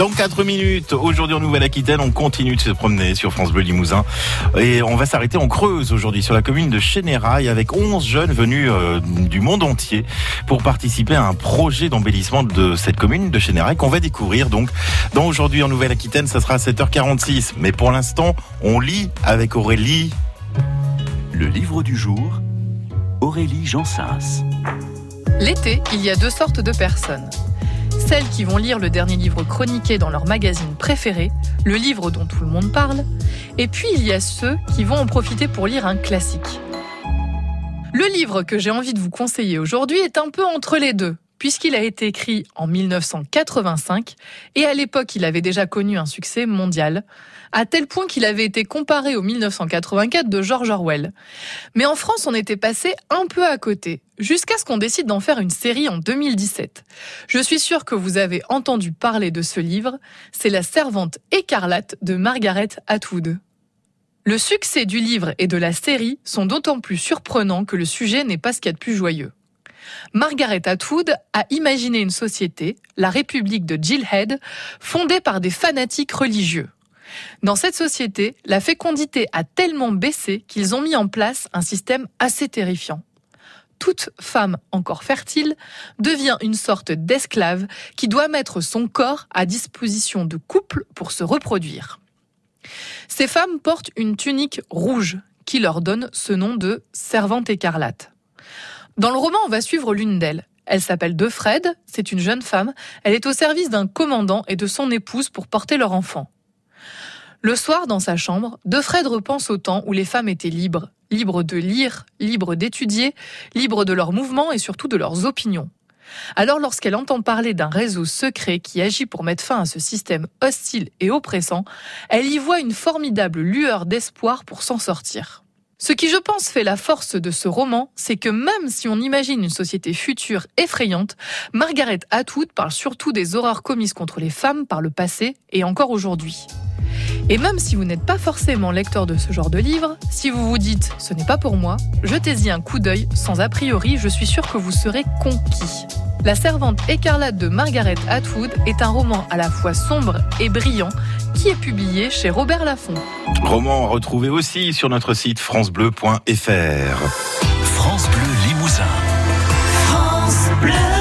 Dans 4 minutes, aujourd'hui en Nouvelle-Aquitaine, on continue de se promener sur France Bleu Limousin. Et on va s'arrêter en Creuse aujourd'hui, sur la commune de Chénérail, avec 11 jeunes venus euh, du monde entier pour participer à un projet d'embellissement de cette commune de Chénérail qu'on va découvrir donc dans aujourd'hui en Nouvelle-Aquitaine. Ça sera à 7h46. Mais pour l'instant, on lit avec Aurélie. Le livre du jour, Aurélie Jansens. L'été, il y a deux sortes de personnes celles qui vont lire le dernier livre chroniqué dans leur magazine préféré, le livre dont tout le monde parle, et puis il y a ceux qui vont en profiter pour lire un classique. Le livre que j'ai envie de vous conseiller aujourd'hui est un peu entre les deux, puisqu'il a été écrit en 1985 et à l'époque il avait déjà connu un succès mondial, à tel point qu'il avait été comparé au 1984 de George Orwell. Mais en France on était passé un peu à côté, jusqu'à ce qu'on décide d'en faire une série en 2017. Je suis sûre que vous avez entendu parler de ce livre, c'est La Servante écarlate de Margaret Atwood. Le succès du livre et de la série sont d'autant plus surprenants que le sujet n'est pas ce qu'il y a de plus joyeux. Margaret Atwood a imaginé une société, la République de Gilhead, fondée par des fanatiques religieux. Dans cette société, la fécondité a tellement baissé qu'ils ont mis en place un système assez terrifiant. Toute femme encore fertile devient une sorte d'esclave qui doit mettre son corps à disposition de couples pour se reproduire. Ces femmes portent une tunique rouge qui leur donne ce nom de servante écarlate. Dans le roman, on va suivre l'une d'elles. Elle s'appelle Defred, c'est une jeune femme. Elle est au service d'un commandant et de son épouse pour porter leur enfant. Le soir, dans sa chambre, Defred repense au temps où les femmes étaient libres, libres de lire, libres d'étudier, libres de leurs mouvements et surtout de leurs opinions. Alors lorsqu'elle entend parler d'un réseau secret qui agit pour mettre fin à ce système hostile et oppressant, elle y voit une formidable lueur d'espoir pour s'en sortir. Ce qui, je pense, fait la force de ce roman, c'est que même si on imagine une société future effrayante, Margaret Atwood parle surtout des horreurs commises contre les femmes par le passé et encore aujourd'hui. Et même si vous n'êtes pas forcément lecteur de ce genre de livre, si vous vous dites ce n'est pas pour moi, jetez-y un coup d'œil, sans a priori, je suis sûr que vous serez conquis. La servante écarlate de Margaret Atwood est un roman à la fois sombre et brillant qui est publié chez Robert Laffont. Roman à retrouver aussi sur notre site francebleu.fr. France Bleu Limousin. France Bleu.